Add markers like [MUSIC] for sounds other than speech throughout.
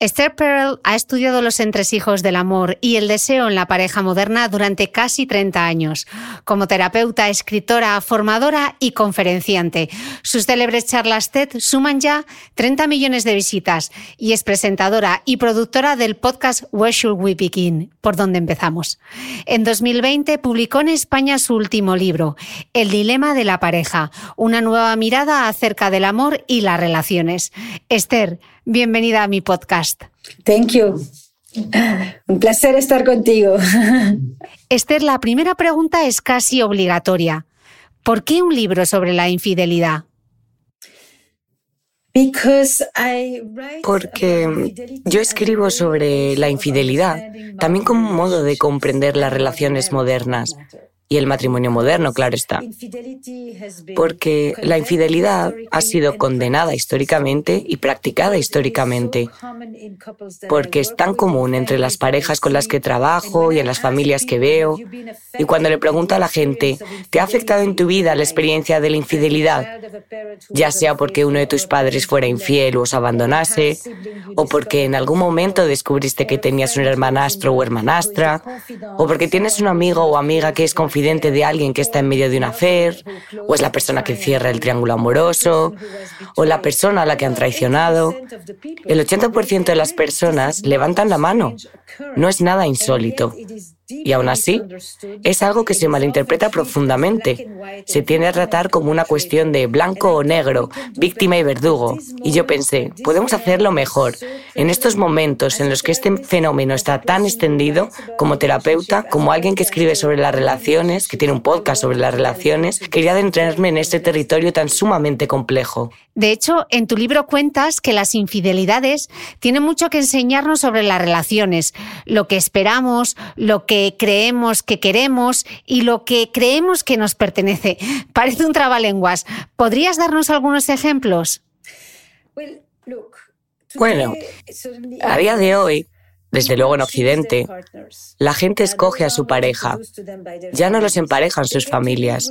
Esther Perel ha estudiado los entresijos del amor y el deseo en la pareja moderna durante casi 30 años. Como terapeuta, escritora, formadora y conferenciante. Sus célebres charlas TED suman ya 30 millones de visitas y es presentadora y productora del podcast Where Should We Begin? ¿Por dónde empezamos? En 2020 publicó en España su último libro, El dilema de la pareja, una nueva mirada acerca del amor y las relaciones. Esther, Bienvenida a mi podcast. Thank you. Un placer estar contigo. Esther, la primera pregunta es casi obligatoria. ¿Por qué un libro sobre la infidelidad? Porque yo escribo sobre la infidelidad, también como un modo de comprender las relaciones modernas y el matrimonio moderno, claro está. Porque la infidelidad ha sido condenada históricamente y practicada históricamente. Porque es tan común entre las parejas con las que trabajo y en las familias que veo. Y cuando le pregunto a la gente, ¿te ha afectado en tu vida la experiencia de la infidelidad? Ya sea porque uno de tus padres fuera infiel o os abandonase, o porque en algún momento descubriste que tenías un hermanastro o hermanastra, o porque tienes un amigo o amiga que es de alguien que está en medio de una affair, o es la persona que cierra el triángulo amoroso, o la persona a la que han traicionado. El 80% de las personas levantan la mano. No es nada insólito. Y aún así, es algo que se malinterpreta profundamente. Se tiende a tratar como una cuestión de blanco o negro, víctima y verdugo. Y yo pensé, podemos hacerlo mejor. En estos momentos en los que este fenómeno está tan extendido, como terapeuta, como alguien que escribe sobre las relaciones, que tiene un podcast sobre las relaciones, quería adentrarme en este territorio tan sumamente complejo. De hecho, en tu libro cuentas que las infidelidades tienen mucho que enseñarnos sobre las relaciones, lo que esperamos, lo que creemos que queremos y lo que creemos que nos pertenece. [LAUGHS] Parece un trabalenguas. ¿Podrías darnos algunos ejemplos? Bueno, a día de hoy, desde luego en Occidente, la gente escoge a su pareja. Ya no los emparejan sus familias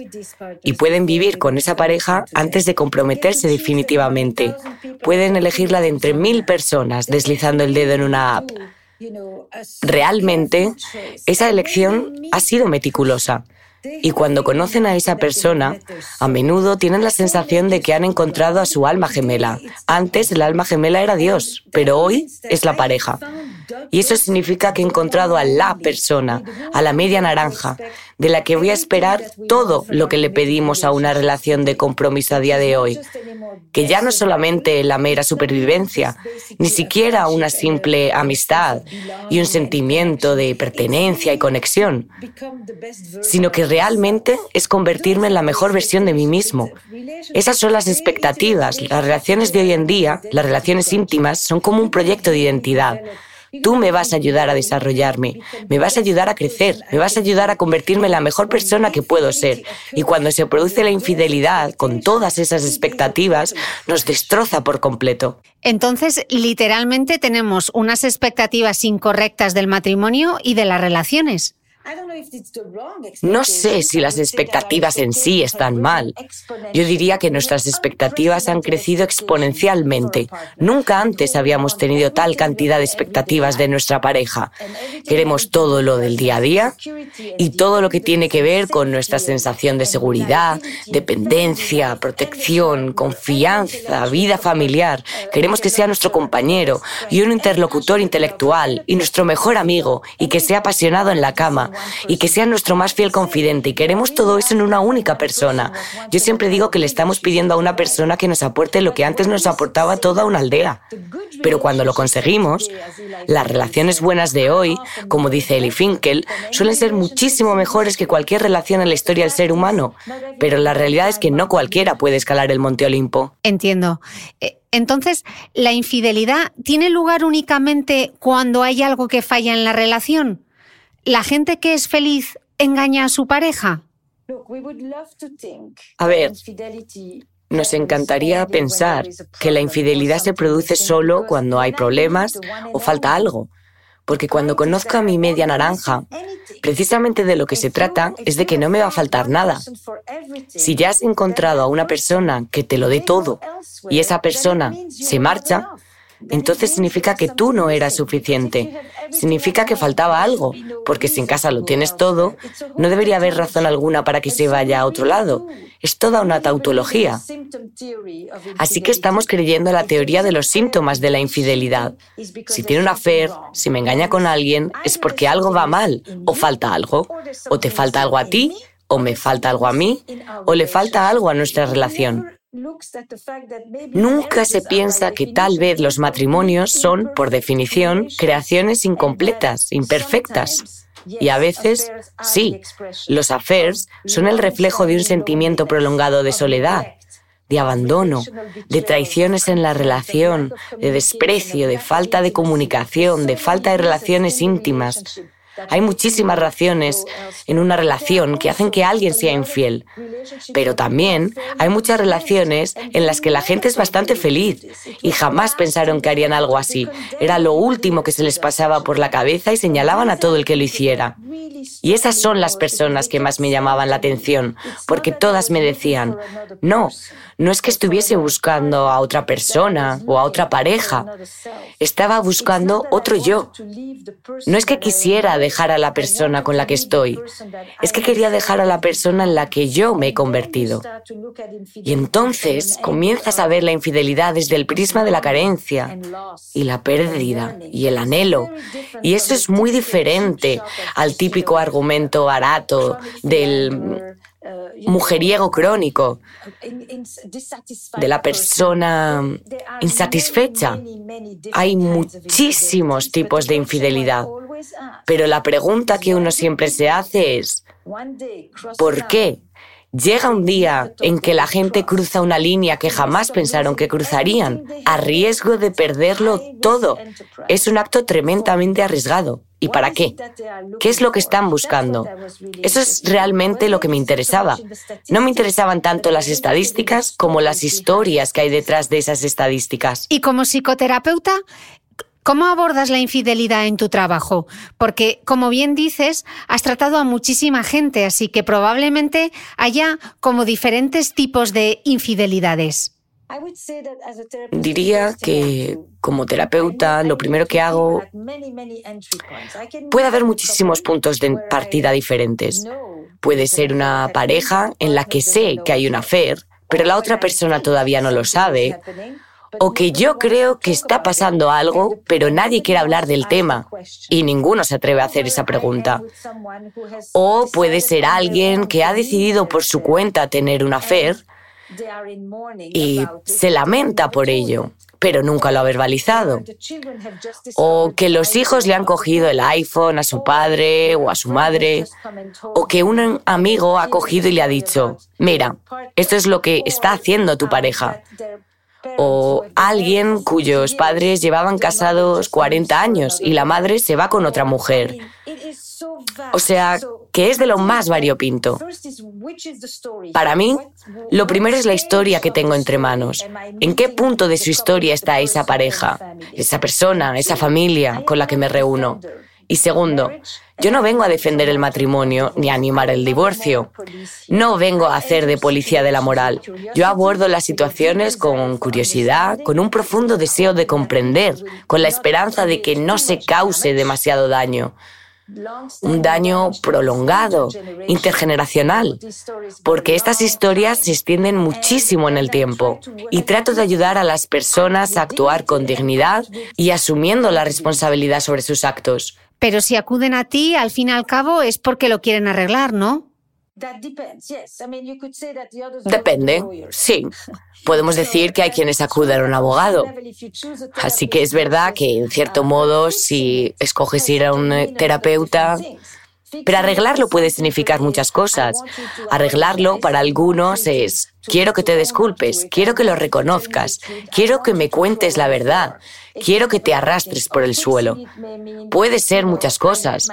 y pueden vivir con esa pareja antes de comprometerse definitivamente. Pueden elegirla de entre mil personas deslizando el dedo en una app. Realmente, esa elección ha sido meticulosa. Y cuando conocen a esa persona, a menudo tienen la sensación de que han encontrado a su alma gemela. Antes el alma gemela era Dios, pero hoy es la pareja. Y eso significa que he encontrado a la persona, a la media naranja, de la que voy a esperar todo lo que le pedimos a una relación de compromiso a día de hoy. Que ya no solamente la mera supervivencia, ni siquiera una simple amistad y un sentimiento de pertenencia y conexión, sino que realmente es convertirme en la mejor versión de mí mismo. Esas son las expectativas. Las relaciones de hoy en día, las relaciones íntimas, son como un proyecto de identidad. Tú me vas a ayudar a desarrollarme, me vas a ayudar a crecer, me vas a ayudar a convertirme en la mejor persona que puedo ser. Y cuando se produce la infidelidad, con todas esas expectativas, nos destroza por completo. Entonces, literalmente tenemos unas expectativas incorrectas del matrimonio y de las relaciones. No sé si las expectativas en sí están mal. Yo diría que nuestras expectativas han crecido exponencialmente. Nunca antes habíamos tenido tal cantidad de expectativas de nuestra pareja. Queremos todo lo del día a día y todo lo que tiene que ver con nuestra sensación de seguridad, dependencia, protección, confianza, vida familiar. Queremos que sea nuestro compañero y un interlocutor intelectual y nuestro mejor amigo y que sea apasionado en la cama y que sea nuestro más fiel confidente y queremos todo eso en una única persona. Yo siempre digo que le estamos pidiendo a una persona que nos aporte lo que antes nos aportaba toda una aldea. Pero cuando lo conseguimos, las relaciones buenas de hoy, como dice Eli Finkel, suelen ser muchísimo mejores que cualquier relación en la historia del ser humano. Pero la realidad es que no cualquiera puede escalar el Monte Olimpo. Entiendo. Eh, entonces, ¿la infidelidad tiene lugar únicamente cuando hay algo que falla en la relación? ¿La gente que es feliz engaña a su pareja? A ver, nos encantaría pensar que la infidelidad se produce solo cuando hay problemas o falta algo. Porque cuando conozco a mi media naranja, precisamente de lo que se trata es de que no me va a faltar nada. Si ya has encontrado a una persona que te lo dé todo y esa persona se marcha, entonces significa que tú no eras suficiente. Significa que faltaba algo, porque si en casa lo tienes todo, no debería haber razón alguna para que se vaya a otro lado. Es toda una tautología. Así que estamos creyendo la teoría de los síntomas de la infidelidad. Si tiene una fe, si me engaña con alguien, es porque algo va mal, o falta algo, o te falta algo a ti, o me falta algo a mí, o le falta algo a nuestra relación. Nunca se piensa que tal vez los matrimonios son, por definición, creaciones incompletas, imperfectas. Y a veces, sí, los affairs son el reflejo de un sentimiento prolongado de soledad, de abandono, de traiciones en la relación, de desprecio, de falta de comunicación, de falta de relaciones íntimas, hay muchísimas razones en una relación que hacen que alguien sea infiel, pero también hay muchas relaciones en las que la gente es bastante feliz y jamás pensaron que harían algo así. Era lo último que se les pasaba por la cabeza y señalaban a todo el que lo hiciera. Y esas son las personas que más me llamaban la atención, porque todas me decían, no, no es que estuviese buscando a otra persona o a otra pareja, estaba buscando otro yo. No es que quisiera dejar a la persona con la que estoy, es que quería dejar a la persona en la que yo me he convertido. Y entonces comienzas a ver la infidelidad desde el prisma de la carencia y la pérdida y el anhelo. Y eso es muy diferente al típico argumento barato del mujeriego crónico, de la persona insatisfecha. Hay muchísimos tipos de infidelidad, pero la pregunta que uno siempre se hace es, ¿por qué? Llega un día en que la gente cruza una línea que jamás pensaron que cruzarían, a riesgo de perderlo todo. Es un acto tremendamente arriesgado. ¿Y para qué? ¿Qué es lo que están buscando? Eso es realmente lo que me interesaba. No me interesaban tanto las estadísticas como las historias que hay detrás de esas estadísticas. Y como psicoterapeuta, ¿Cómo abordas la infidelidad en tu trabajo? Porque, como bien dices, has tratado a muchísima gente, así que probablemente haya como diferentes tipos de infidelidades. Diría que como terapeuta lo primero que hago puede haber muchísimos puntos de partida diferentes. Puede ser una pareja en la que sé que hay una affair, pero la otra persona todavía no lo sabe. O que yo creo que está pasando algo, pero nadie quiere hablar del tema y ninguno se atreve a hacer esa pregunta. O puede ser alguien que ha decidido por su cuenta tener una affair y se lamenta por ello pero nunca lo ha verbalizado. O que los hijos le han cogido el iPhone a su padre o a su madre. O que un amigo ha cogido y le ha dicho, mira, esto es lo que está haciendo tu pareja. O alguien cuyos padres llevaban casados 40 años y la madre se va con otra mujer. O sea, que es de lo más variopinto. Para mí, lo primero es la historia que tengo entre manos. ¿En qué punto de su historia está esa pareja, esa persona, esa familia con la que me reúno? Y segundo, yo no vengo a defender el matrimonio ni a animar el divorcio. No vengo a hacer de policía de la moral. Yo abordo las situaciones con curiosidad, con un profundo deseo de comprender, con la esperanza de que no se cause demasiado daño un daño prolongado, intergeneracional, porque estas historias se extienden muchísimo en el tiempo y trato de ayudar a las personas a actuar con dignidad y asumiendo la responsabilidad sobre sus actos. Pero si acuden a ti, al fin y al cabo es porque lo quieren arreglar, ¿no? Depende, sí. Podemos decir que hay quienes acuden a un abogado. Así que es verdad que, en cierto modo, si escoges ir a un terapeuta, pero arreglarlo puede significar muchas cosas. Arreglarlo para algunos es, quiero que te disculpes, quiero que lo reconozcas, quiero que me cuentes la verdad, quiero que te arrastres por el suelo. Puede ser muchas cosas.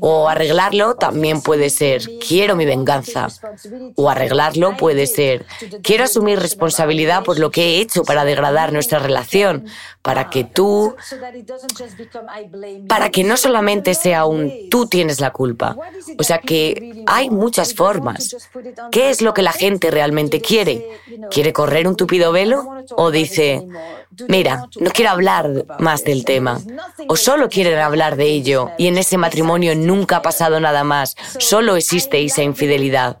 O arreglarlo también puede ser, quiero mi venganza. O arreglarlo puede ser, quiero asumir responsabilidad por lo que he hecho para degradar nuestra relación, para que tú, para que no solamente sea un tú tienes la culpa. O sea que hay muchas formas. ¿Qué es lo que la gente realmente quiere? ¿Quiere correr un tupido velo? ¿O dice, mira, no quiero hablar más del tema. O solo quieren hablar de ello y en ese matrimonio nunca ha pasado nada más, solo existe esa infidelidad.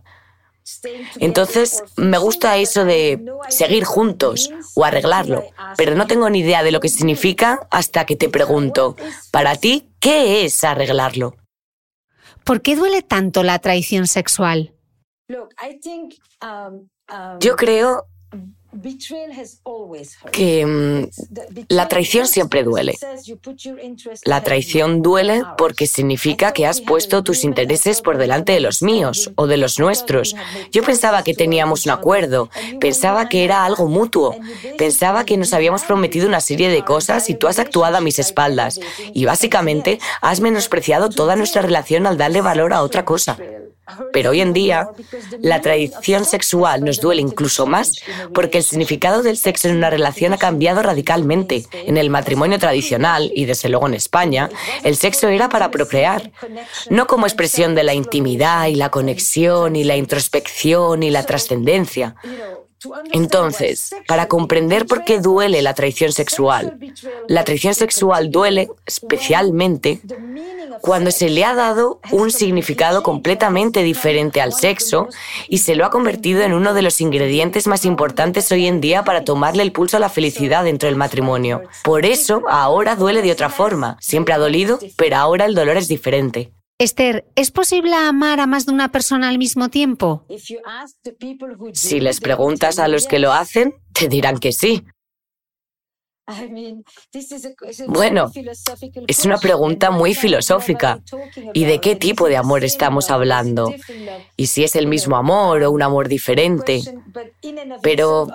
Entonces, me gusta eso de seguir juntos o arreglarlo, pero no tengo ni idea de lo que significa hasta que te pregunto, para ti, ¿qué es arreglarlo? ¿Por qué duele tanto la traición sexual? Yo creo que mm, la traición siempre duele. La traición duele porque significa que has puesto tus intereses por delante de los míos o de los nuestros. Yo pensaba que teníamos un acuerdo, pensaba que era algo mutuo, pensaba que nos habíamos prometido una serie de cosas y tú has actuado a mis espaldas. Y básicamente has menospreciado toda nuestra relación al darle valor a otra cosa. Pero hoy en día, la tradición sexual nos duele incluso más porque el significado del sexo en una relación ha cambiado radicalmente. En el matrimonio tradicional, y desde luego en España, el sexo era para procrear, no como expresión de la intimidad y la conexión y la introspección y la trascendencia. Entonces, para comprender por qué duele la traición sexual, la traición sexual duele especialmente cuando se le ha dado un significado completamente diferente al sexo y se lo ha convertido en uno de los ingredientes más importantes hoy en día para tomarle el pulso a la felicidad dentro del matrimonio. Por eso ahora duele de otra forma. Siempre ha dolido, pero ahora el dolor es diferente. Esther, ¿es posible amar a más de una persona al mismo tiempo? Si les preguntas a los que lo hacen, te dirán que sí. Bueno, es una pregunta muy filosófica. ¿Y de qué tipo de amor estamos hablando? ¿Y si es el mismo amor o un amor diferente? Pero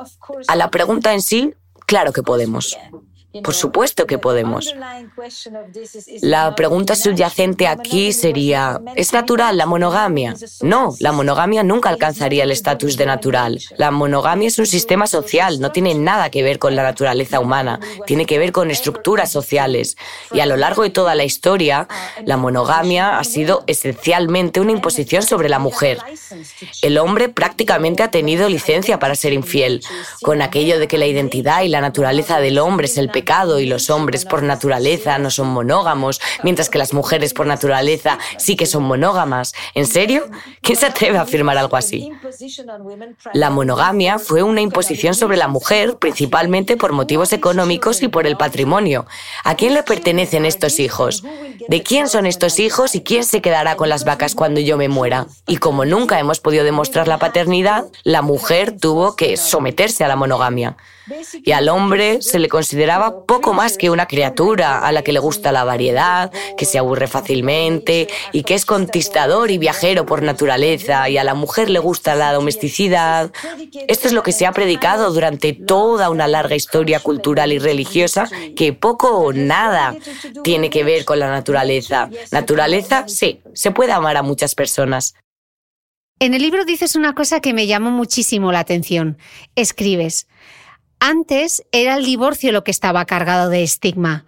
a la pregunta en sí, claro que podemos. Por supuesto que podemos. La pregunta subyacente aquí sería, ¿es natural la monogamia? No, la monogamia nunca alcanzaría el estatus de natural. La monogamia es un sistema social, no tiene nada que ver con la naturaleza humana, tiene que ver con estructuras sociales. Y a lo largo de toda la historia, la monogamia ha sido esencialmente una imposición sobre la mujer. El hombre prácticamente ha tenido licencia para ser infiel, con aquello de que la identidad y la naturaleza del hombre es el pecado y los hombres por naturaleza no son monógamos, mientras que las mujeres por naturaleza sí que son monógamas. ¿En serio? ¿Quién se atreve a afirmar algo así? La monogamia fue una imposición sobre la mujer principalmente por motivos económicos y por el patrimonio. ¿A quién le pertenecen estos hijos? ¿De quién son estos hijos y quién se quedará con las vacas cuando yo me muera? Y como nunca hemos podido demostrar la paternidad, la mujer tuvo que someterse a la monogamia. Y al hombre se le consideraba poco más que una criatura a la que le gusta la variedad, que se aburre fácilmente y que es conquistador y viajero por naturaleza, y a la mujer le gusta la domesticidad. Esto es lo que se ha predicado durante toda una larga historia cultural y religiosa que poco o nada tiene que ver con la naturaleza. Naturaleza, sí, se puede amar a muchas personas. En el libro dices una cosa que me llamó muchísimo la atención. Escribes, antes era el divorcio lo que estaba cargado de estigma.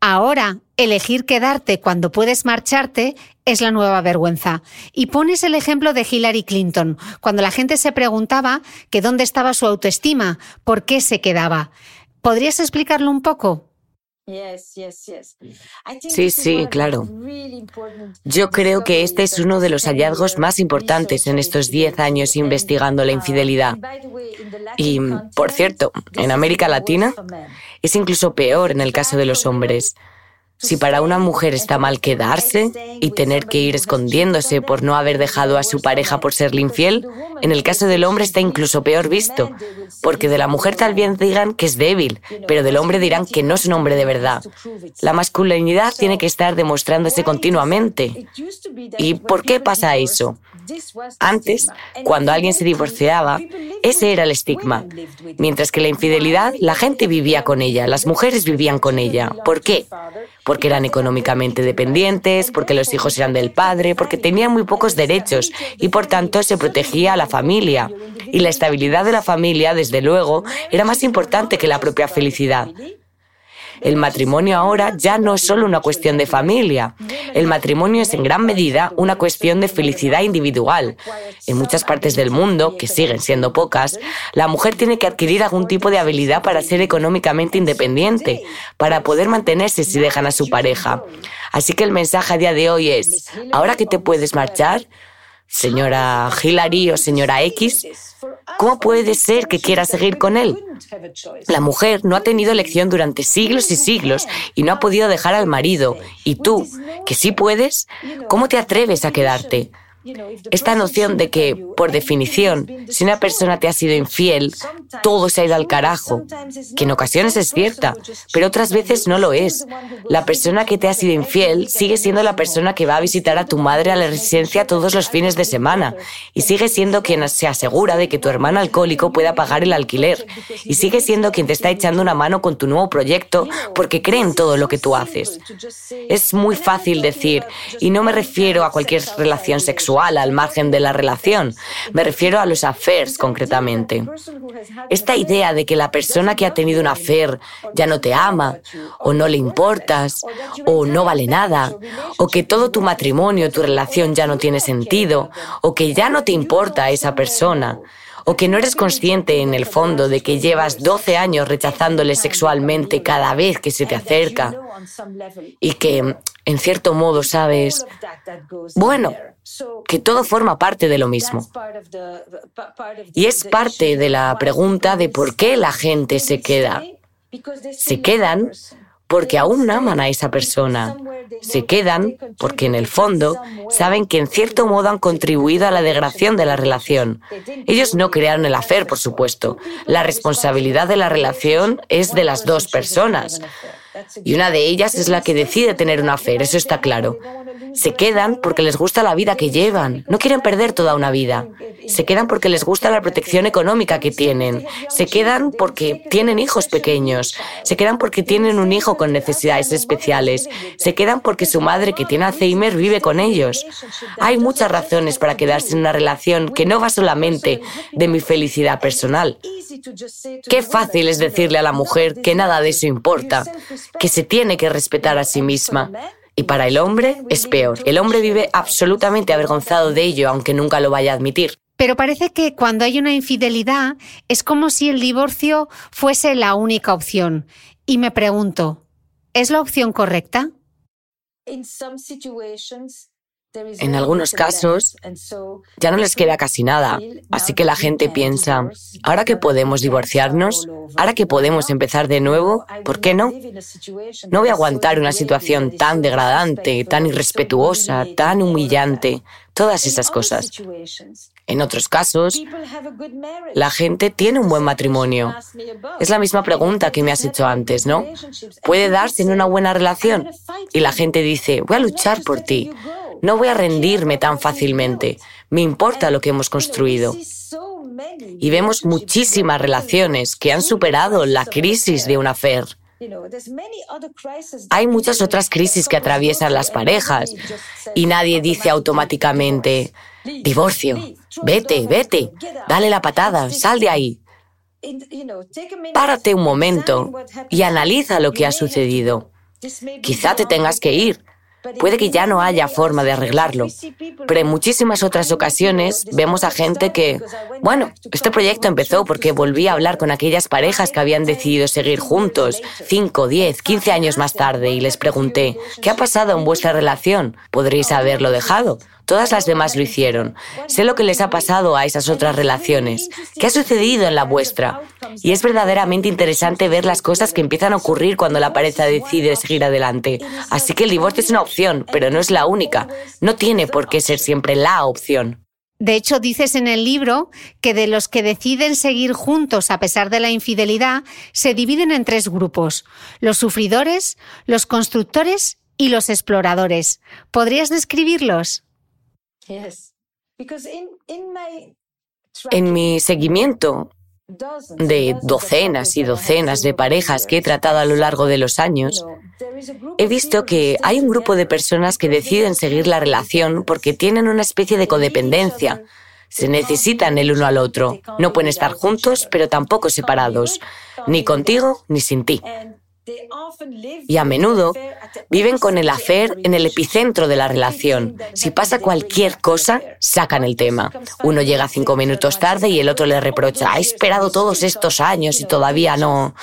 Ahora, elegir quedarte cuando puedes marcharte es la nueva vergüenza. Y pones el ejemplo de Hillary Clinton, cuando la gente se preguntaba que dónde estaba su autoestima, por qué se quedaba. ¿Podrías explicarlo un poco? Sí, sí, claro. Yo creo que este es uno de los hallazgos más importantes en estos 10 años investigando la infidelidad. Y, por cierto, en América Latina es incluso peor en el caso de los hombres. Si para una mujer está mal quedarse y tener que ir escondiéndose por no haber dejado a su pareja por serle infiel, en el caso del hombre está incluso peor visto, porque de la mujer tal vez digan que es débil, pero del hombre dirán que no es un hombre de verdad. La masculinidad tiene que estar demostrándose continuamente. ¿Y por qué pasa eso? Antes, cuando alguien se divorciaba, ese era el estigma. Mientras que la infidelidad, la gente vivía con ella, las mujeres vivían con ella. ¿Por qué? Porque eran económicamente dependientes, porque los hijos eran del padre, porque tenían muy pocos derechos y por tanto se protegía a la familia. Y la estabilidad de la familia, desde luego, era más importante que la propia felicidad. El matrimonio ahora ya no es solo una cuestión de familia. El matrimonio es en gran medida una cuestión de felicidad individual. En muchas partes del mundo, que siguen siendo pocas, la mujer tiene que adquirir algún tipo de habilidad para ser económicamente independiente, para poder mantenerse si dejan a su pareja. Así que el mensaje a día de hoy es, ahora que te puedes marchar, señora Hillary o señora X, ¿cómo puede ser que quiera seguir con él? La mujer no ha tenido elección durante siglos y siglos y no ha podido dejar al marido. Y tú, que sí puedes, ¿cómo te atreves a quedarte? Esta noción de que, por definición, si una persona te ha sido infiel, todo se ha ido al carajo, que en ocasiones es cierta, pero otras veces no lo es. La persona que te ha sido infiel sigue siendo la persona que va a visitar a tu madre a la residencia todos los fines de semana y sigue siendo quien se asegura de que tu hermano alcohólico pueda pagar el alquiler y sigue siendo quien te está echando una mano con tu nuevo proyecto porque cree en todo lo que tú haces. Es muy fácil decir, y no me refiero a cualquier relación sexual, al margen de la relación. Me refiero a los affairs concretamente. Esta idea de que la persona que ha tenido un affair ya no te ama, o no le importas, o no vale nada, o que todo tu matrimonio, tu relación ya no tiene sentido, o que ya no te importa esa persona o que no eres consciente en el fondo de que llevas 12 años rechazándole sexualmente cada vez que se te acerca y que, en cierto modo, sabes, bueno, que todo forma parte de lo mismo. Y es parte de la pregunta de por qué la gente se queda. Se quedan porque aún aman a esa persona. Se quedan porque en el fondo saben que en cierto modo han contribuido a la degradación de la relación. Ellos no crearon el hacer, por supuesto. La responsabilidad de la relación es de las dos personas. Y una de ellas es la que decide tener un afer, eso está claro. Se quedan porque les gusta la vida que llevan. No quieren perder toda una vida. Se quedan porque les gusta la protección económica que tienen. Se quedan porque tienen hijos pequeños. Se quedan porque tienen un hijo con necesidades especiales. Se quedan porque su madre que tiene Alzheimer vive con ellos. Hay muchas razones para quedarse en una relación que no va solamente de mi felicidad personal. Qué fácil es decirle a la mujer que nada de eso importa, que se tiene que respetar a sí misma. Y para el hombre es peor. El hombre vive absolutamente avergonzado de ello, aunque nunca lo vaya a admitir. Pero parece que cuando hay una infidelidad es como si el divorcio fuese la única opción. Y me pregunto, ¿es la opción correcta? En algunos casos ya no les queda casi nada, así que la gente piensa, ahora que podemos divorciarnos, ahora que podemos empezar de nuevo, ¿por qué no? No voy a aguantar una situación tan degradante, tan irrespetuosa, tan humillante, todas esas cosas. En otros casos, la gente tiene un buen matrimonio. Es la misma pregunta que me has hecho antes, ¿no? ¿Puede darse en una buena relación? Y la gente dice, voy a luchar por ti. No voy a rendirme tan fácilmente. Me importa lo que hemos construido. Y vemos muchísimas relaciones que han superado la crisis de una fe. Hay muchas otras crisis que atraviesan las parejas y nadie dice automáticamente, divorcio, vete, vete, dale la patada, sal de ahí. Párate un momento y analiza lo que ha sucedido. Quizá te tengas que ir, Puede que ya no haya forma de arreglarlo, pero en muchísimas otras ocasiones vemos a gente que, bueno, este proyecto empezó porque volví a hablar con aquellas parejas que habían decidido seguir juntos 5, 10, 15 años más tarde y les pregunté, ¿qué ha pasado en vuestra relación? ¿Podréis haberlo dejado? Todas las demás lo hicieron. Sé lo que les ha pasado a esas otras relaciones. ¿Qué ha sucedido en la vuestra? Y es verdaderamente interesante ver las cosas que empiezan a ocurrir cuando la pareja decide seguir adelante. Así que el divorcio es una opción, pero no es la única. No tiene por qué ser siempre la opción. De hecho, dices en el libro que de los que deciden seguir juntos a pesar de la infidelidad, se dividen en tres grupos. Los sufridores, los constructores y los exploradores. ¿Podrías describirlos? En mi seguimiento de docenas y docenas de parejas que he tratado a lo largo de los años, he visto que hay un grupo de personas que deciden seguir la relación porque tienen una especie de codependencia. Se necesitan el uno al otro. No pueden estar juntos, pero tampoco separados, ni contigo ni sin ti y a menudo viven con el hacer en el epicentro de la relación. Si pasa cualquier cosa, sacan el tema. Uno llega cinco minutos tarde y el otro le reprocha, ha esperado todos estos años y todavía no...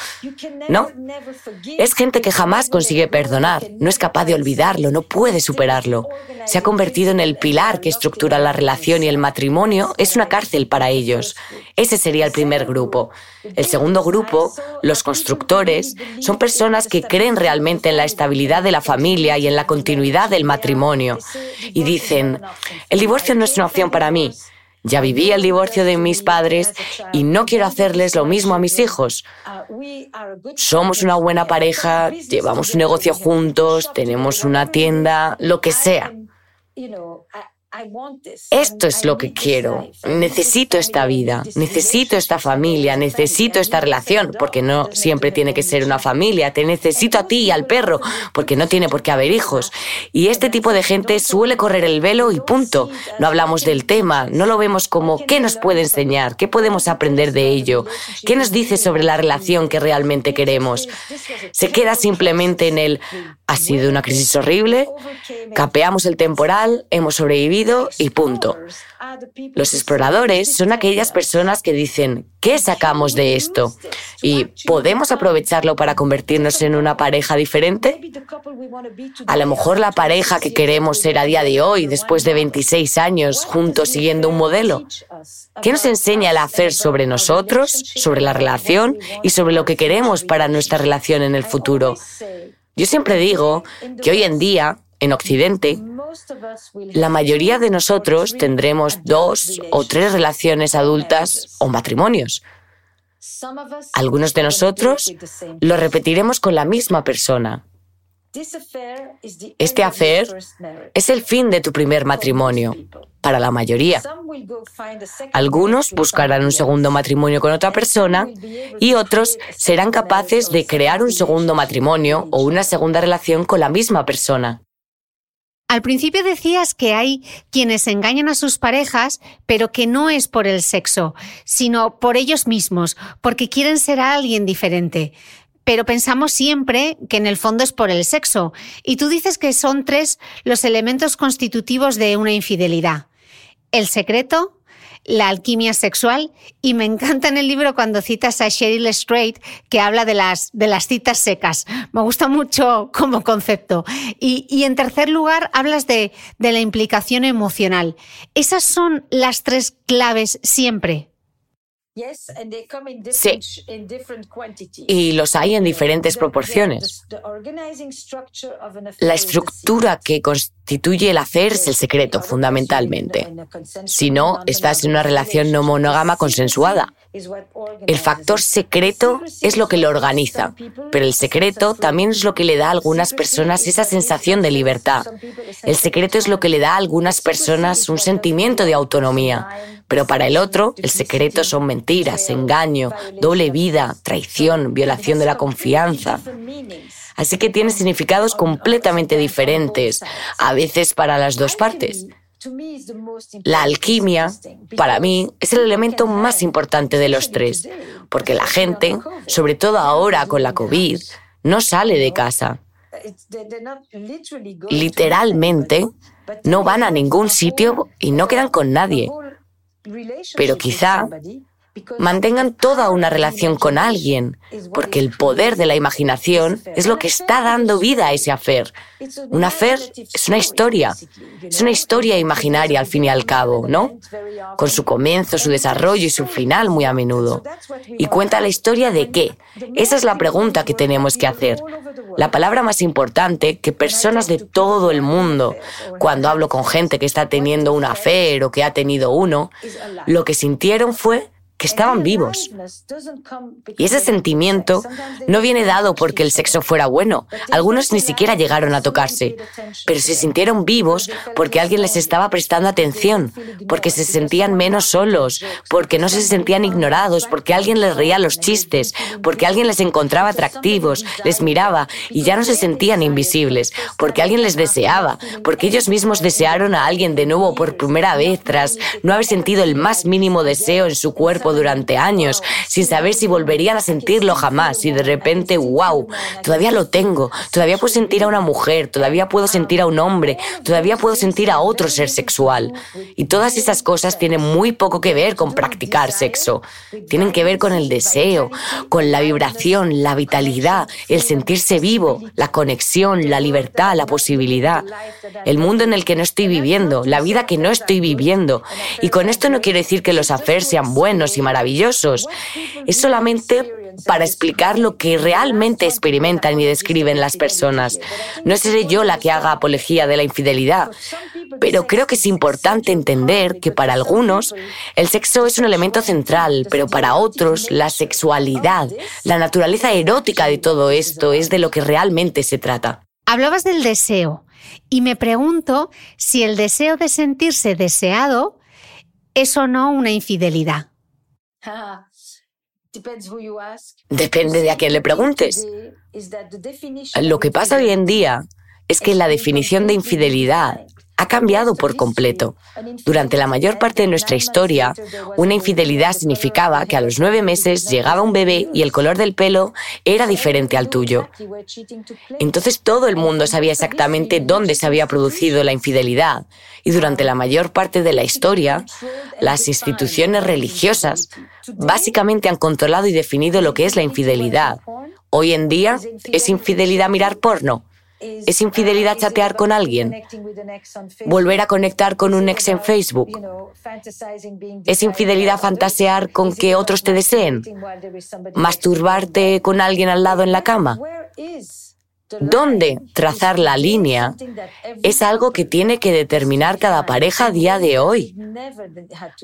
No. Es gente que jamás consigue perdonar, no es capaz de olvidarlo, no puede superarlo. Se ha convertido en el pilar que estructura la relación y el matrimonio es una cárcel para ellos. Ese sería el primer grupo. El segundo grupo, los constructores, son personas que creen realmente en la estabilidad de la familia y en la continuidad del matrimonio. Y dicen, el divorcio no es una opción para mí. Ya viví el divorcio de mis padres y no quiero hacerles lo mismo a mis hijos. Somos una buena pareja, llevamos un negocio juntos, tenemos una tienda, lo que sea. Esto es lo que quiero. Necesito esta vida, necesito esta familia, necesito esta relación, porque no siempre tiene que ser una familia. Te necesito a ti y al perro, porque no tiene por qué haber hijos. Y este tipo de gente suele correr el velo y punto. No hablamos del tema, no lo vemos como qué nos puede enseñar, qué podemos aprender de ello, qué nos dice sobre la relación que realmente queremos. Se queda simplemente en el ha sido una crisis horrible, capeamos el temporal, hemos sobrevivido y punto. Los exploradores son aquellas personas que dicen, ¿qué sacamos de esto? ¿Y podemos aprovecharlo para convertirnos en una pareja diferente? A lo mejor la pareja que queremos ser a día de hoy, después de 26 años juntos siguiendo un modelo. ¿Qué nos enseña el hacer sobre nosotros, sobre la relación y sobre lo que queremos para nuestra relación en el futuro? Yo siempre digo que hoy en día, en Occidente, la mayoría de nosotros tendremos dos o tres relaciones adultas o matrimonios. Algunos de nosotros lo repetiremos con la misma persona. Este hacer es el fin de tu primer matrimonio, para la mayoría. Algunos buscarán un segundo matrimonio con otra persona y otros serán capaces de crear un segundo matrimonio o una segunda relación con la misma persona. Al principio decías que hay quienes engañan a sus parejas, pero que no es por el sexo, sino por ellos mismos, porque quieren ser alguien diferente pero pensamos siempre que en el fondo es por el sexo. Y tú dices que son tres los elementos constitutivos de una infidelidad. El secreto, la alquimia sexual y me encanta en el libro cuando citas a Sheryl Strait que habla de las, de las citas secas. Me gusta mucho como concepto. Y, en tercer lugar, hablas de, de la implicación emocional. Esas son las tres claves siempre. Sí. Y los hay en diferentes proporciones. La estructura que constituye el hacer es el secreto, fundamentalmente. Si no, estás en una relación no monógama consensuada. El factor secreto es lo que lo organiza, pero el secreto también es lo que le da a algunas personas esa sensación de libertad. El secreto es lo que le da a algunas personas un sentimiento de autonomía, pero para el otro el secreto son mentiras, engaño, doble vida, traición, violación de la confianza. Así que tiene significados completamente diferentes, veces para las dos partes. La alquimia, para mí, es el elemento más importante de los tres, porque la gente, sobre todo ahora con la COVID, no sale de casa. Literalmente, no van a ningún sitio y no quedan con nadie. Pero quizá mantengan toda una relación con alguien, porque el poder de la imaginación es lo que está dando vida a ese afer. Un afer es una historia, es una historia imaginaria al fin y al cabo, ¿no? Con su comienzo, su desarrollo y su final muy a menudo. Y cuenta la historia de qué. Esa es la pregunta que tenemos que hacer. La palabra más importante que personas de todo el mundo, cuando hablo con gente que está teniendo un afer o que ha tenido uno, lo que sintieron fue que estaban vivos. Y ese sentimiento no viene dado porque el sexo fuera bueno. Algunos ni siquiera llegaron a tocarse, pero se sintieron vivos porque alguien les estaba prestando atención, porque se sentían menos solos, porque no se sentían ignorados, porque alguien les reía los chistes, porque alguien les encontraba atractivos, les miraba y ya no se sentían invisibles, porque alguien les deseaba, porque ellos mismos desearon a alguien de nuevo por primera vez tras no haber sentido el más mínimo deseo en su durante años, sin saber si volverían a sentirlo jamás, y de repente, wow, todavía lo tengo, todavía puedo sentir a una mujer, todavía puedo sentir a un hombre, todavía puedo sentir a otro ser sexual. Y todas esas cosas tienen muy poco que ver con practicar sexo. Tienen que ver con el deseo, con la vibración, la vitalidad, el sentirse vivo, la conexión, la libertad, la posibilidad. El mundo en el que no estoy viviendo, la vida que no estoy viviendo. Y con esto no quiero decir que los affairs sean buenos y maravillosos. Es solamente para explicar lo que realmente experimentan y describen las personas. No seré yo la que haga apología de la infidelidad, pero creo que es importante entender que para algunos el sexo es un elemento central, pero para otros la sexualidad, la naturaleza erótica de todo esto es de lo que realmente se trata. Hablabas del deseo y me pregunto si el deseo de sentirse deseado es o no una infidelidad. [LAUGHS] Depende de a quién le preguntes. Lo que pasa hoy en día es que la definición de infidelidad ha cambiado por completo. Durante la mayor parte de nuestra historia, una infidelidad significaba que a los nueve meses llegaba un bebé y el color del pelo era diferente al tuyo. Entonces todo el mundo sabía exactamente dónde se había producido la infidelidad y durante la mayor parte de la historia, las instituciones religiosas básicamente han controlado y definido lo que es la infidelidad. Hoy en día, ¿es infidelidad mirar porno? ¿Es infidelidad chatear con alguien? ¿Volver a conectar con un ex en Facebook? ¿Es infidelidad fantasear con que otros te deseen? ¿Masturbarte con alguien al lado en la cama? Dónde trazar la línea es algo que tiene que determinar cada pareja a día de hoy.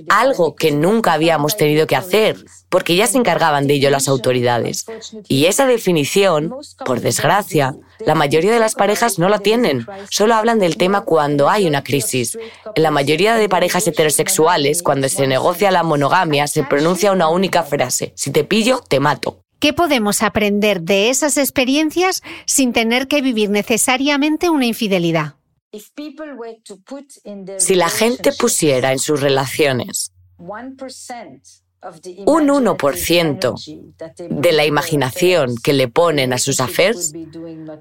Algo que nunca habíamos tenido que hacer, porque ya se encargaban de ello las autoridades. Y esa definición, por desgracia, la mayoría de las parejas no la tienen. Solo hablan del tema cuando hay una crisis. En la mayoría de parejas heterosexuales, cuando se negocia la monogamia, se pronuncia una única frase. Si te pillo, te mato. ¿Qué podemos aprender de esas experiencias sin tener que vivir necesariamente una infidelidad? Si la gente pusiera en sus relaciones un 1% de la imaginación que le ponen a sus affairs,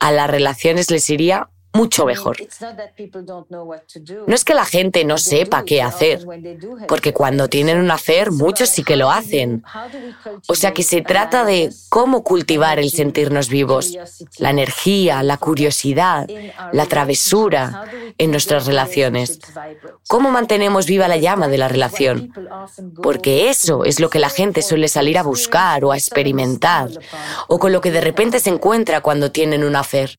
a las relaciones les iría mucho mejor. No es que la gente no sepa qué hacer, porque cuando tienen un hacer, muchos sí que lo hacen. O sea que se trata de cómo cultivar el sentirnos vivos, la energía, la curiosidad, la travesura en nuestras relaciones. ¿Cómo mantenemos viva la llama de la relación? Porque eso es lo que la gente suele salir a buscar o a experimentar, o con lo que de repente se encuentra cuando tienen un hacer.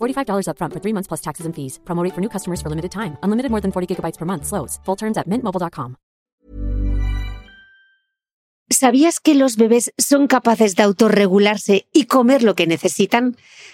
$45 upfront for three months plus taxes and fees. Promo rate for new customers for limited time. Unlimited more than 40 gigabytes per month. Slows. Full terms at mintmobile.com. ¿Sabías que los bebés son capaces de autorregularse y comer lo que necesitan?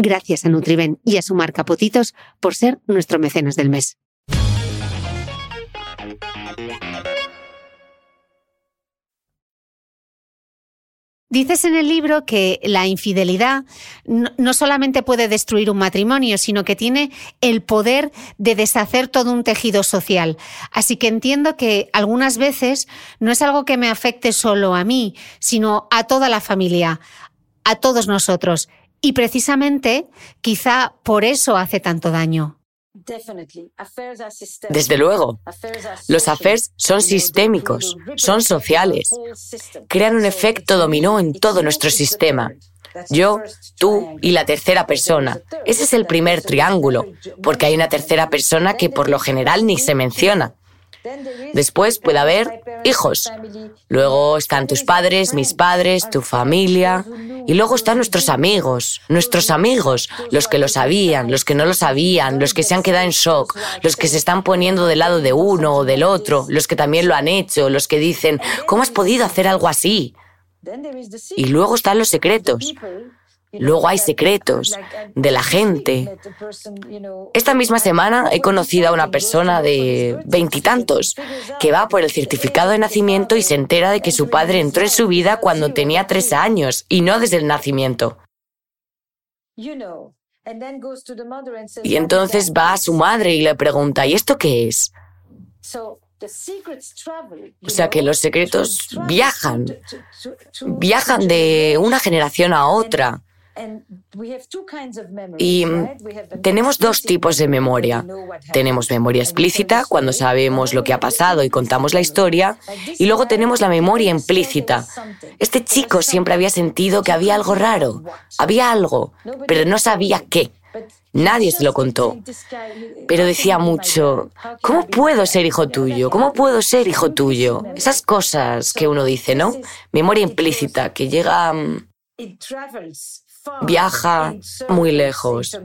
Gracias a Nutriben y a su marca por ser nuestro mecenas del mes. Dices en el libro que la infidelidad no, solamente puede destruir un matrimonio, sino que tiene el poder de deshacer todo un tejido social. Así que entiendo que algunas veces no es algo que me afecte solo a mí, sino a toda la familia, a todos nosotros. Y precisamente, quizá por eso hace tanto daño. Desde luego, los affairs son sistémicos, son sociales, crean un efecto dominó en todo nuestro sistema. Yo, tú y la tercera persona. Ese es el primer triángulo, porque hay una tercera persona que por lo general ni se menciona. Después puede haber hijos. Luego están tus padres, mis padres, tu familia. Y luego están nuestros amigos, nuestros amigos, los que lo sabían, los que no lo sabían, los que se han quedado en shock, los que se están poniendo del lado de uno o del otro, los que también lo han hecho, los que dicen, ¿cómo has podido hacer algo así? Y luego están los secretos. Luego hay secretos de la gente. Esta misma semana he conocido a una persona de veintitantos que va por el certificado de nacimiento y se entera de que su padre entró en su vida cuando tenía tres años y no desde el nacimiento. Y entonces va a su madre y le pregunta, ¿y esto qué es? O sea que los secretos viajan, viajan de una generación a otra. Y tenemos dos tipos de memoria. Tenemos memoria explícita, cuando sabemos lo que ha pasado y contamos la historia, y luego tenemos la memoria implícita. Este chico siempre había sentido que había algo raro, había algo, pero no sabía qué. Nadie se lo contó. Pero decía mucho, ¿cómo puedo ser hijo tuyo? ¿Cómo puedo ser hijo tuyo? Esas cosas que uno dice, ¿no? Memoria implícita, que llega mm, viaja muy lejos.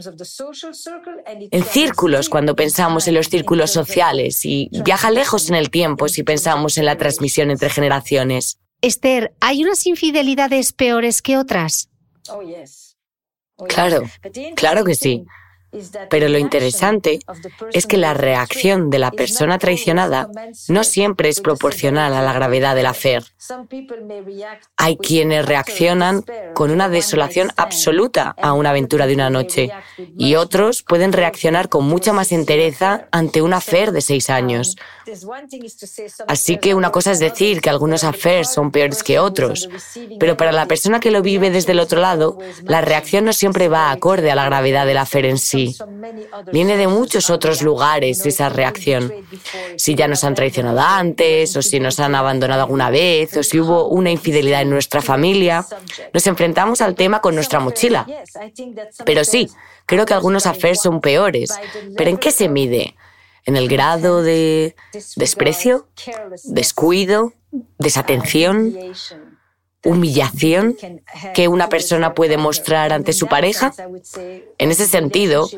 En círculos cuando pensamos en los círculos sociales y viaja lejos en el tiempo si pensamos en la transmisión entre generaciones. Esther, ¿hay unas infidelidades peores que otras? Claro, claro que sí. Pero lo interesante es que la reacción de la persona traicionada no siempre es proporcional a la gravedad del afer. Hay quienes reaccionan con una desolación absoluta a una aventura de una noche y otros pueden reaccionar con mucha más entereza ante un afer de seis años. Así que una cosa es decir que algunos affairs son peores que otros, pero para la persona que lo vive desde el otro lado, la reacción no siempre va acorde a la gravedad del affair en sí. Viene de muchos otros lugares esa reacción. Si ya nos han traicionado antes, o si nos han abandonado alguna vez, o si hubo una infidelidad en nuestra familia, nos enfrentamos al tema con nuestra mochila. Pero sí, creo que algunos affairs son peores. ¿Pero en qué se mide? ¿En el grado de desprecio? ¿Descuido? ¿Desatención? Humillación que una persona puede mostrar ante su pareja? En ese sentido,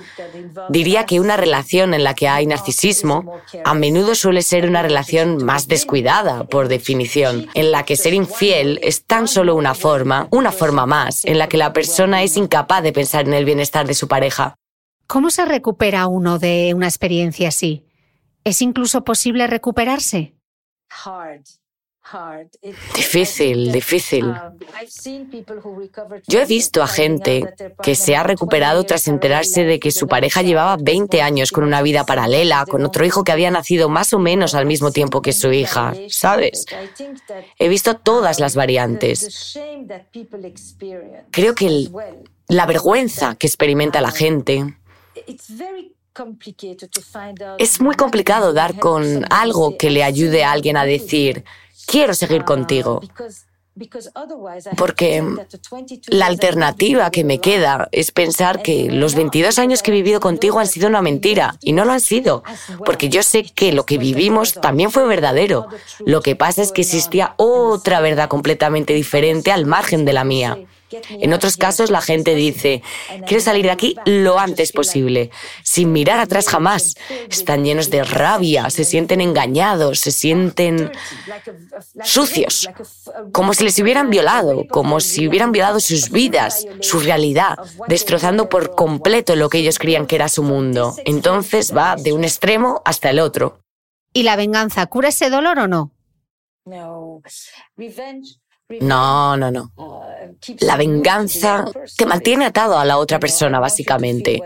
diría que una relación en la que hay narcisismo a menudo suele ser una relación más descuidada, por definición, en la que ser infiel es tan solo una forma, una forma más, en la que la persona es incapaz de pensar en el bienestar de su pareja. ¿Cómo se recupera uno de una experiencia así? ¿Es incluso posible recuperarse? Difícil, difícil. Yo he visto a gente que se ha recuperado tras enterarse de que su pareja llevaba 20 años con una vida paralela, con otro hijo que había nacido más o menos al mismo tiempo que su hija, ¿sabes? He visto todas las variantes. Creo que la vergüenza que experimenta la gente es muy complicado dar con algo que le ayude a alguien a decir, quiero seguir contigo. Porque la alternativa que me queda es pensar que los 22 años que he vivido contigo han sido una mentira y no lo han sido, porque yo sé que lo que vivimos también fue verdadero. Lo que pasa es que existía otra verdad completamente diferente al margen de la mía. En otros casos la gente dice, quiero salir de aquí lo antes posible, sin mirar atrás jamás. Están llenos de rabia, se sienten engañados, se sienten sucios, como si les hubieran violado, como si hubieran violado sus vidas, su realidad, destrozando por completo lo que ellos creían que era su mundo. Entonces va de un extremo hasta el otro. ¿Y la venganza cura ese dolor o no? No, no, no. La venganza te mantiene atado a la otra persona, básicamente.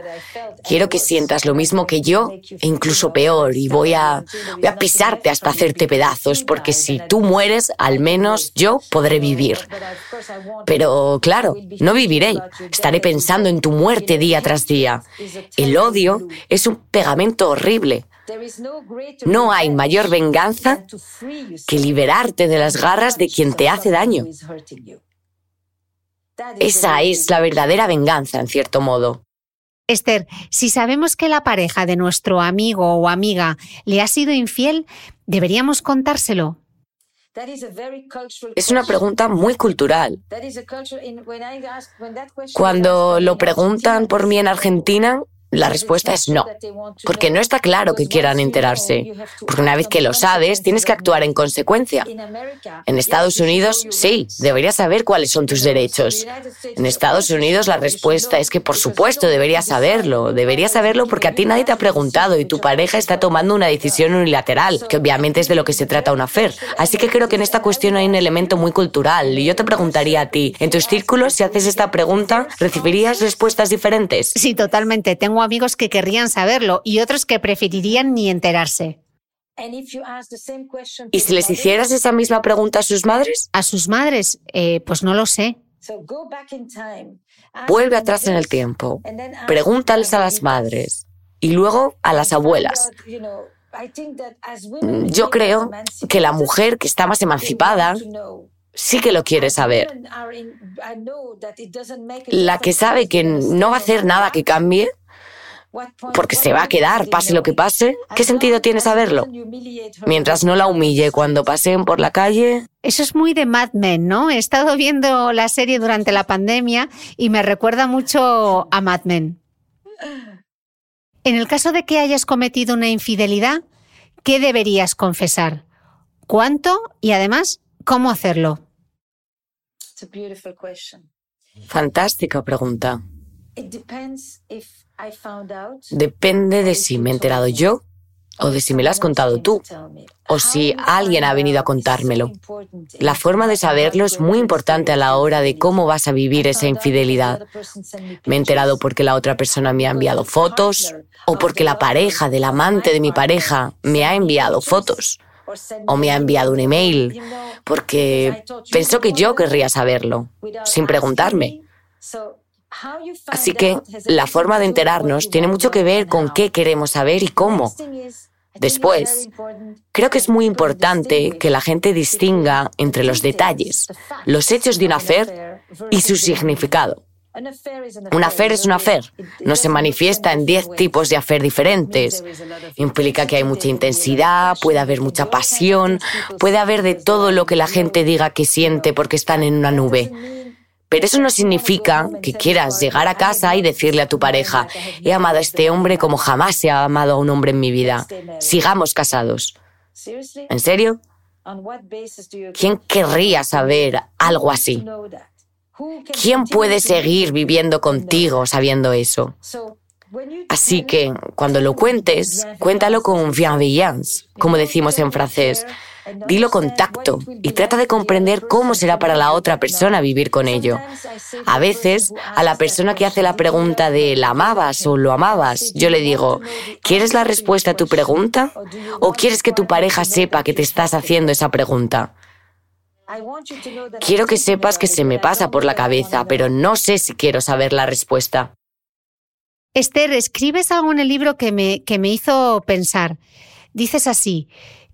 Quiero que sientas lo mismo que yo, e incluso peor, y voy a, voy a pisarte hasta hacerte pedazos, porque si tú mueres, al menos yo podré vivir. Pero claro, no viviré. Estaré pensando en tu muerte día tras día. El odio es un pegamento horrible. No hay mayor venganza que liberarte de las garras de quien te hace daño. Esa es la verdadera venganza, en cierto modo. Esther, si sabemos que la pareja de nuestro amigo o amiga le ha sido infiel, ¿deberíamos contárselo? Es una pregunta muy cultural. Cuando lo preguntan por mí en Argentina, la respuesta es no, porque no está claro que quieran enterarse, porque una vez que lo sabes, tienes que actuar en consecuencia. En Estados Unidos, sí, deberías saber cuáles son tus derechos. En Estados Unidos la respuesta es que por supuesto deberías saberlo, deberías saberlo porque a ti nadie te ha preguntado y tu pareja está tomando una decisión unilateral, que obviamente es de lo que se trata una fer. Así que creo que en esta cuestión hay un elemento muy cultural y yo te preguntaría a ti, en tus círculos, si haces esta pregunta, ¿recibirías respuestas diferentes? Sí, totalmente. Tengo amigos que querrían saberlo y otros que preferirían ni enterarse. ¿Y si les hicieras esa misma pregunta a sus madres? A sus madres, eh, pues no lo sé. Vuelve atrás en el tiempo, pregúntales a las madres y luego a las abuelas. Mm, yo creo que la mujer que está más emancipada sí que lo quiere saber. La que sabe que no va a hacer nada que cambie, porque se va a quedar, pase lo que pase. ¿Qué sentido tiene saberlo? Mientras no la humille cuando paseen por la calle. Eso es muy de Mad Men, ¿no? He estado viendo la serie durante la pandemia y me recuerda mucho a Mad Men. En el caso de que hayas cometido una infidelidad, ¿qué deberías confesar? ¿Cuánto? Y además, ¿cómo hacerlo? Fantástica pregunta. Depende de si me he enterado yo o de si me lo has contado tú, o si alguien ha venido a contármelo. La forma de saberlo es muy importante a la hora de cómo vas a vivir esa infidelidad. Me he enterado porque la otra persona me ha enviado fotos, o porque la pareja del amante de mi pareja me ha enviado fotos, o me ha enviado un email, porque pensó que yo querría saberlo, sin preguntarme. Así que la forma de enterarnos tiene mucho que ver con qué queremos saber y cómo. Después, creo que es muy importante que la gente distinga entre los detalles, los hechos de una fer y su significado. Un afer es un afer. No se manifiesta en 10 tipos de afer diferentes. Implica que hay mucha intensidad, puede haber mucha pasión, puede haber de todo lo que la gente diga que siente porque están en una nube. Pero eso no significa que quieras llegar a casa y decirle a tu pareja, he amado a este hombre como jamás se ha amado a un hombre en mi vida. Sigamos casados. ¿En serio? ¿Quién querría saber algo así? ¿Quién puede seguir viviendo contigo sabiendo eso? Así que cuando lo cuentes, cuéntalo con bienveillance, como decimos en francés, Dilo con tacto y trata de comprender cómo será para la otra persona vivir con ello. A veces, a la persona que hace la pregunta de ¿la amabas o lo amabas? Yo le digo, ¿quieres la respuesta a tu pregunta? ¿O quieres que tu pareja sepa que te estás haciendo esa pregunta? Quiero que sepas que se me pasa por la cabeza, pero no sé si quiero saber la respuesta. Esther, escribes algo en el libro que me, que me hizo pensar. Dices así,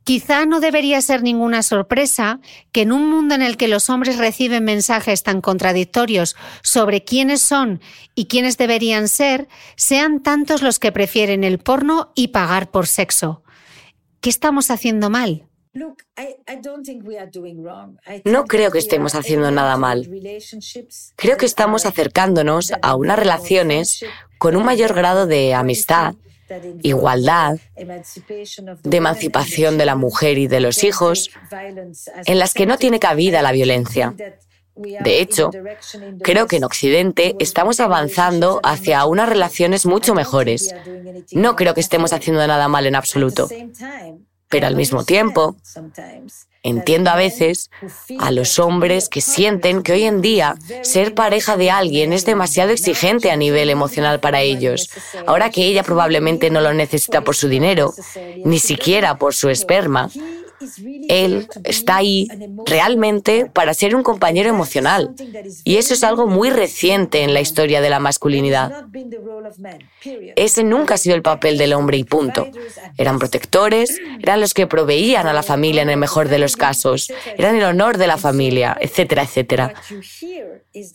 Quizá no debería ser ninguna sorpresa que en un mundo en el que los hombres reciben mensajes tan contradictorios sobre quiénes son y quiénes deberían ser, sean tantos los que prefieren el porno y pagar por sexo. ¿Qué estamos haciendo mal? No creo que estemos haciendo nada mal. Creo que estamos acercándonos a unas relaciones con un mayor grado de amistad igualdad, de emancipación de la mujer y de los hijos, en las que no tiene cabida la violencia. De hecho, creo que en Occidente estamos avanzando hacia unas relaciones mucho mejores. No creo que estemos haciendo nada mal en absoluto. Pero al mismo tiempo, Entiendo a veces a los hombres que sienten que hoy en día ser pareja de alguien es demasiado exigente a nivel emocional para ellos, ahora que ella probablemente no lo necesita por su dinero, ni siquiera por su esperma. Él está ahí realmente para ser un compañero emocional. Y eso es algo muy reciente en la historia de la masculinidad. Ese nunca ha sido el papel del hombre y punto. Eran protectores, eran los que proveían a la familia en el mejor de los casos, eran el honor de la familia, etcétera, etcétera.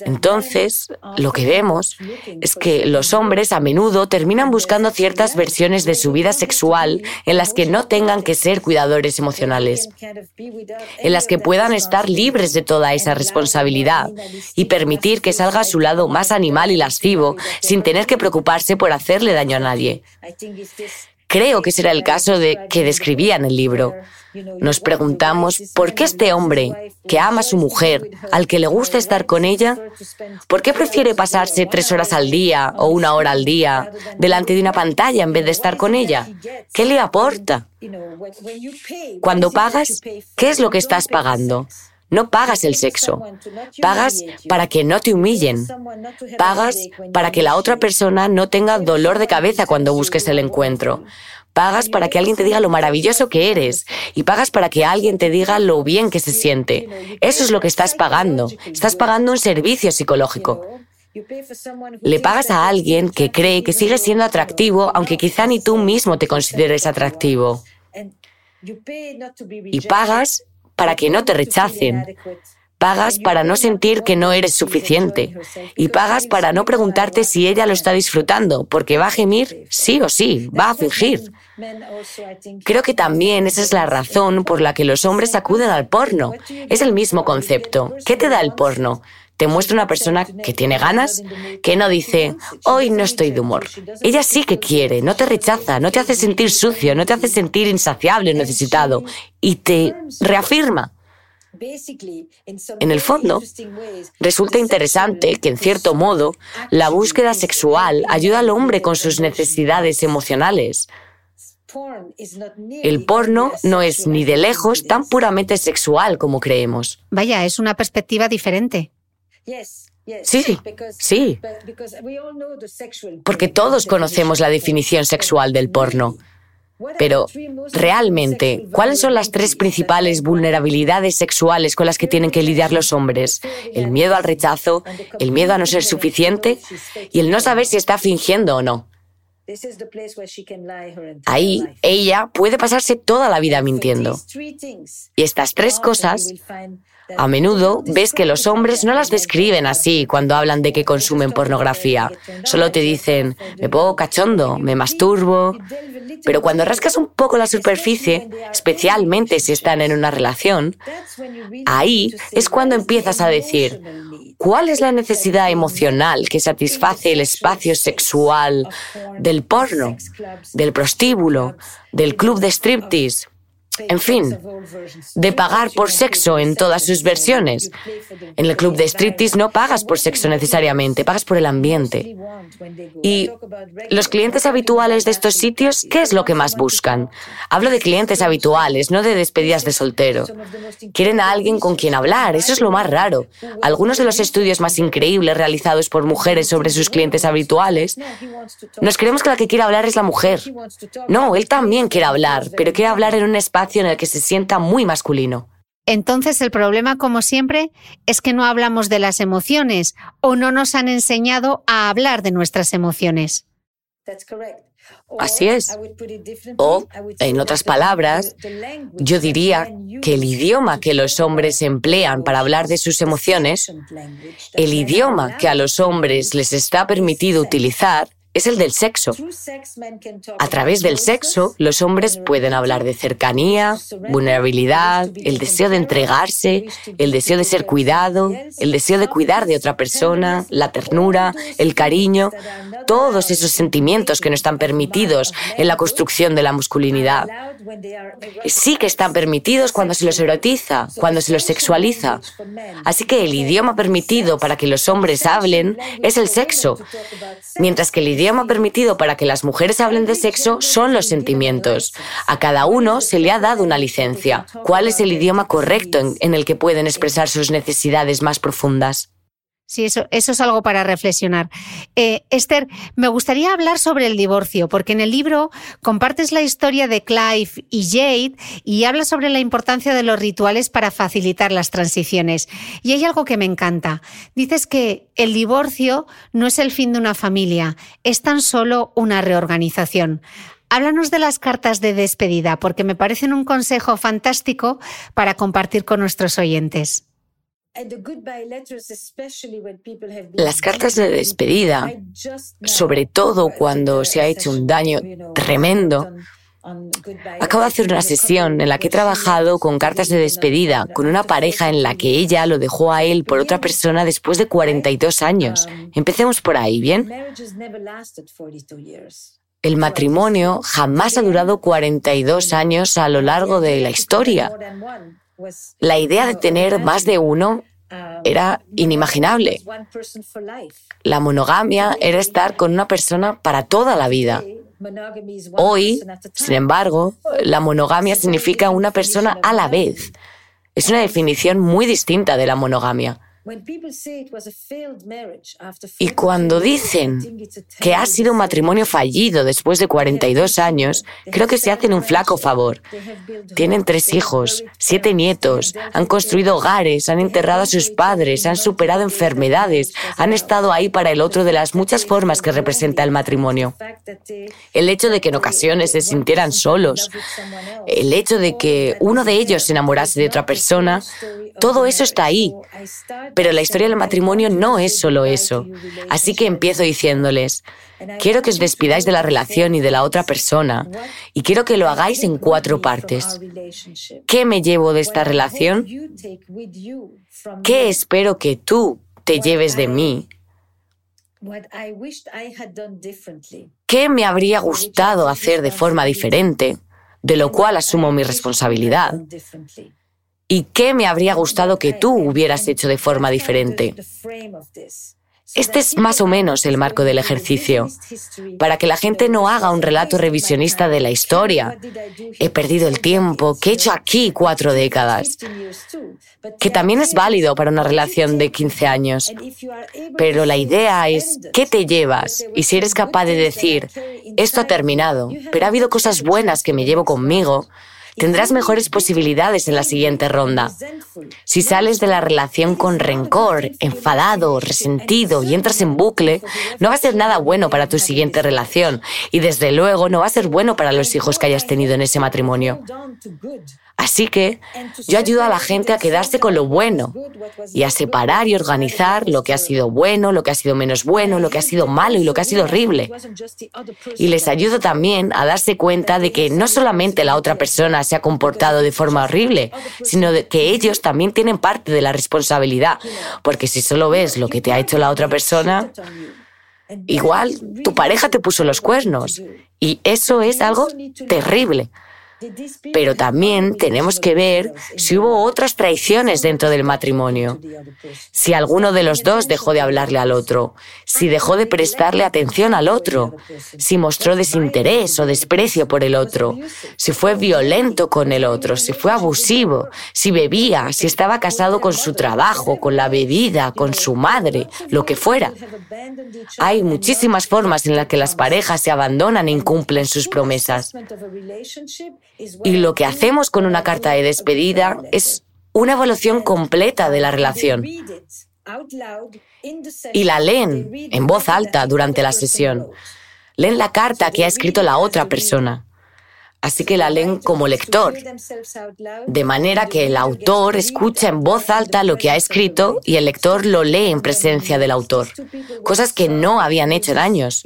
Entonces, lo que vemos es que los hombres a menudo terminan buscando ciertas versiones de su vida sexual en las que no tengan que ser cuidadores emocionales, en las que puedan estar libres de toda esa responsabilidad y permitir que salga a su lado más animal y lascivo sin tener que preocuparse por hacerle daño a nadie. Creo que será el caso de que describía en el libro. Nos preguntamos por qué este hombre, que ama a su mujer, al que le gusta estar con ella, ¿por qué prefiere pasarse tres horas al día o una hora al día delante de una pantalla en vez de estar con ella? ¿Qué le aporta? Cuando pagas, ¿qué es lo que estás pagando? No pagas el sexo. Pagas para que no te humillen. Pagas para que la otra persona no tenga dolor de cabeza cuando busques el encuentro. Pagas para que alguien te diga lo maravilloso que eres y pagas para que alguien te diga lo bien que se siente. Eso es lo que estás pagando. Estás pagando un servicio psicológico. Le pagas a alguien que cree que sigue siendo atractivo, aunque quizá ni tú mismo te consideres atractivo. Y pagas para que no te rechacen. Pagas para no sentir que no eres suficiente. Y pagas para no preguntarte si ella lo está disfrutando, porque va a gemir sí o sí, va a fingir. Creo que también esa es la razón por la que los hombres acuden al porno. Es el mismo concepto. ¿Qué te da el porno? Te muestra una persona que tiene ganas, que no dice, hoy no estoy de humor. Ella sí que quiere, no te rechaza, no te hace sentir sucio, no te hace sentir insaciable necesitado, y te reafirma. En el fondo, resulta interesante que, en cierto modo, la búsqueda sexual ayuda al hombre con sus necesidades emocionales. El porno no es ni de lejos tan puramente sexual como creemos. Vaya, es una perspectiva diferente. Sí, sí. Porque todos conocemos la definición sexual del porno. Pero, realmente, ¿cuáles son las tres principales vulnerabilidades sexuales con las que tienen que lidiar los hombres? El miedo al rechazo, el miedo a no ser suficiente y el no saber si está fingiendo o no. Ahí ella puede pasarse toda la vida mintiendo. Y estas tres cosas a menudo ves que los hombres no las describen así cuando hablan de que consumen pornografía. Solo te dicen, me pongo cachondo, me masturbo. Pero cuando rascas un poco la superficie, especialmente si están en una relación, ahí es cuando empiezas a decir, ¿cuál es la necesidad emocional que satisface el espacio sexual del porno, del prostíbulo, del club de striptease? En fin, de pagar por sexo en todas sus versiones. En el club de striptease no pagas por sexo necesariamente, pagas por el ambiente. Y los clientes habituales de estos sitios, ¿qué es lo que más buscan? Hablo de clientes habituales, no de despedidas de soltero. Quieren a alguien con quien hablar, eso es lo más raro. Algunos de los estudios más increíbles realizados por mujeres sobre sus clientes habituales, nos creemos que la que quiere hablar es la mujer. No, él también quiere hablar, pero quiere hablar en un espacio en el que se sienta muy masculino. Entonces el problema, como siempre, es que no hablamos de las emociones o no nos han enseñado a hablar de nuestras emociones. Así es. O, en otras palabras, yo diría que el idioma que los hombres emplean para hablar de sus emociones, el idioma que a los hombres les está permitido utilizar, es el del sexo. A través del sexo, los hombres pueden hablar de cercanía, vulnerabilidad, el deseo de entregarse, el deseo de ser cuidado, el deseo de cuidar de otra persona, la ternura, el cariño, todos esos sentimientos que no están permitidos en la construcción de la masculinidad. Sí que están permitidos cuando se los erotiza, cuando se los sexualiza. Así que el idioma permitido para que los hombres hablen es el sexo, mientras que el idioma permitido para que las mujeres hablen de sexo son los sentimientos. A cada uno se le ha dado una licencia. ¿Cuál es el idioma correcto en, el que pueden expresar sus necesidades más profundas? Sí, eso, eso es algo para reflexionar. Eh, Esther, me gustaría hablar sobre el divorcio, porque en el libro compartes la historia de Clive y Jade y hablas sobre la importancia de los rituales para facilitar las transiciones. Y hay algo que me encanta. Dices que el divorcio no es el fin de una familia, es tan solo una reorganización. Háblanos de las cartas de despedida, porque me parecen un consejo fantástico para compartir con nuestros oyentes. Las cartas de despedida, sobre todo cuando se ha hecho un daño tremendo, Acabo de hacer una sesión en la que he trabajado con cartas de despedida con una pareja en la que ella lo dejó a él por otra persona después de 42 años. Um, Empecemos por ahí, ¿bien? El matrimonio jamás ha durado 42 años a lo largo de la historia. La idea de tener más de uno era inimaginable. La monogamia era estar con una persona para toda la vida. Hoy, sin embargo, la monogamia significa una persona a la vez. Es una definición muy distinta de la monogamia. Y cuando dicen que ha sido un matrimonio fallido después de 42 años, creo que se hacen un flaco favor. Tienen tres hijos, siete nietos, han construido hogares, han enterrado a sus padres, han superado enfermedades, han estado ahí para el otro de las muchas formas que representa el matrimonio. El hecho de que en ocasiones se sintieran solos, el hecho de que uno de ellos se enamorase de otra persona, todo eso está ahí. Pero la historia del matrimonio no es solo eso. Así que empiezo diciéndoles, quiero que os despidáis de la relación y de la otra persona, y quiero que lo hagáis en cuatro partes. ¿Qué me llevo de esta relación? ¿Qué espero que tú te lleves de mí? ¿Qué me habría gustado hacer de forma diferente, de lo cual asumo mi responsabilidad? ¿Y qué me habría gustado que tú hubieras hecho de forma diferente? Este es más o menos el marco del ejercicio, para que la gente no haga un relato revisionista de la historia. He perdido el tiempo, ¿qué he hecho aquí cuatro décadas? Que también es válido para una relación de 15 años. Pero la idea es, ¿qué te llevas? Y si eres capaz de decir, esto ha terminado, pero ha habido cosas buenas que me llevo conmigo, tendrás mejores posibilidades en la siguiente ronda. Si sales de la relación con rencor, enfadado, resentido y entras en bucle, no va a ser nada bueno para tu siguiente relación y desde luego no va a ser bueno para los hijos que hayas tenido en ese matrimonio. Así que yo ayudo a la gente a quedarse con lo bueno y a separar y organizar lo que ha sido bueno, lo que ha sido menos bueno, lo que ha sido malo y lo que ha sido horrible. Y les ayudo también a darse cuenta de que no solamente la otra persona se ha comportado de forma horrible, sino de que ellos también tienen parte de la responsabilidad. Porque si solo ves lo que te ha hecho la otra persona, igual tu pareja te puso los cuernos. Y eso es algo terrible. Pero también tenemos que ver si hubo otras traiciones dentro del matrimonio. Si alguno de los dos dejó de hablarle al otro, si dejó de prestarle atención al otro, si mostró desinterés o desprecio por el otro, si fue violento con el otro, si fue abusivo, si bebía, si estaba casado con su trabajo, con la bebida, con su madre, lo que fuera. Hay muchísimas formas en las que las parejas se abandonan e incumplen sus promesas. Y lo que hacemos con una carta de despedida es una evaluación completa de la relación. Y la leen en voz alta durante la sesión. Leen la carta que ha escrito la otra persona así que la leen como lector, de manera que el autor escucha en voz alta lo que ha escrito y el lector lo lee en presencia del autor, cosas que no habían hecho en años.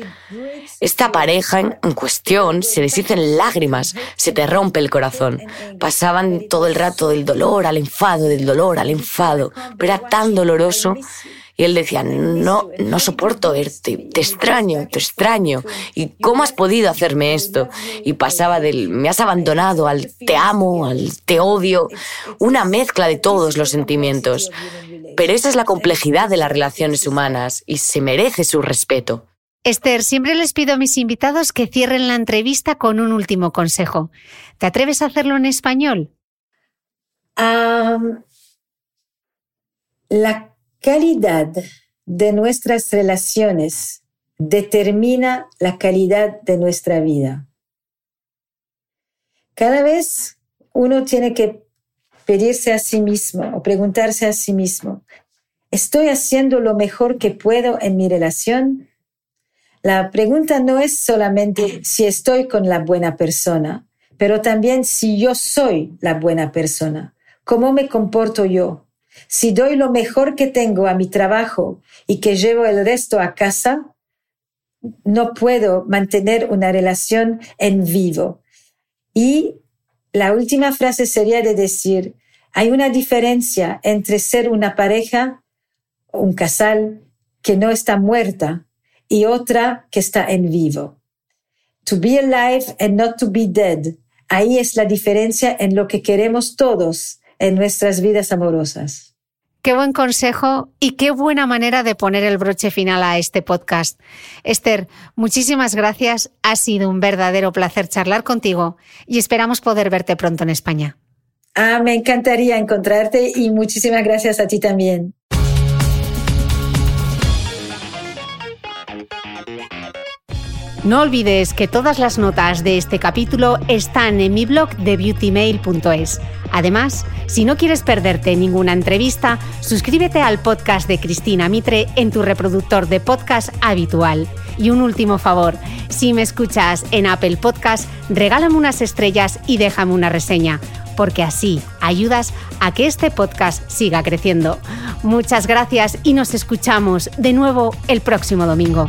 Esta pareja en cuestión se deshizo en lágrimas, se te rompe el corazón. Pasaban todo el rato del dolor al enfado, del dolor al enfado, pero era tan doloroso y él decía, no, no soporto verte, te extraño, te extraño. ¿Y cómo has podido hacerme esto? Y pasaba del, me has abandonado al te amo, al te odio, una mezcla de todos los sentimientos. Pero esa es la complejidad de las relaciones humanas y se merece su respeto. Esther, siempre les pido a mis invitados que cierren la entrevista con un último consejo. ¿Te atreves a hacerlo en español? la calidad de nuestras relaciones determina la calidad de nuestra vida. Cada vez uno tiene que pedirse a sí mismo o preguntarse a sí mismo, ¿estoy haciendo lo mejor que puedo en mi relación? La pregunta no es solamente si estoy con la buena persona, pero también si yo soy la buena persona. ¿Cómo me comporto yo? Si doy lo mejor que tengo a mi trabajo y que llevo el resto a casa, no puedo mantener una relación en vivo. Y la última frase sería de decir, hay una diferencia entre ser una pareja, un casal que no está muerta y otra que está en vivo. To be alive and not to be dead. Ahí es la diferencia en lo que queremos todos en nuestras vidas amorosas. Qué buen consejo y qué buena manera de poner el broche final a este podcast. Esther, muchísimas gracias. Ha sido un verdadero placer charlar contigo y esperamos poder verte pronto en España. Ah, me encantaría encontrarte y muchísimas gracias a ti también. No olvides que todas las notas de este capítulo están en mi blog de beautymail.es. Además, si no quieres perderte ninguna entrevista, suscríbete al podcast de Cristina Mitre en tu reproductor de podcast habitual. Y un último favor, si me escuchas en Apple Podcast, regálame unas estrellas y déjame una reseña porque así ayudas a que este podcast siga creciendo. Muchas gracias y nos escuchamos de nuevo el próximo domingo.